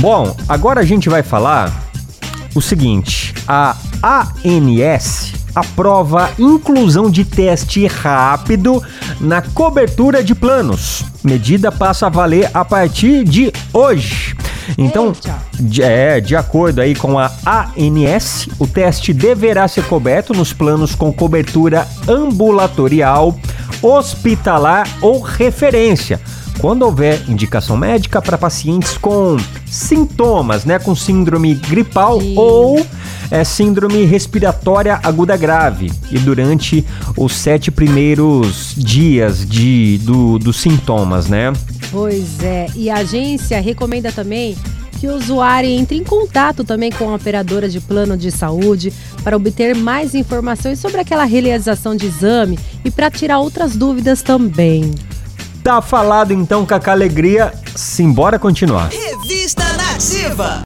Bom, agora a gente vai falar o seguinte: a ANS aprova inclusão de teste rápido na cobertura de planos. Medida passa a valer a partir de hoje. Então, de, é, de acordo aí com a ANS, o teste deverá ser coberto nos planos com cobertura ambulatorial, hospitalar ou referência quando houver indicação médica para pacientes com sintomas, né, com síndrome gripal Sim. ou é, síndrome respiratória aguda grave e durante os sete primeiros dias de, do, dos sintomas, né? Pois é, e a agência recomenda também que o usuário entre em contato também com a operadora de plano de saúde para obter mais informações sobre aquela realização de exame e para tirar outras dúvidas também. Tá falado então, a Alegria. Simbora continuar. Revista Nativa.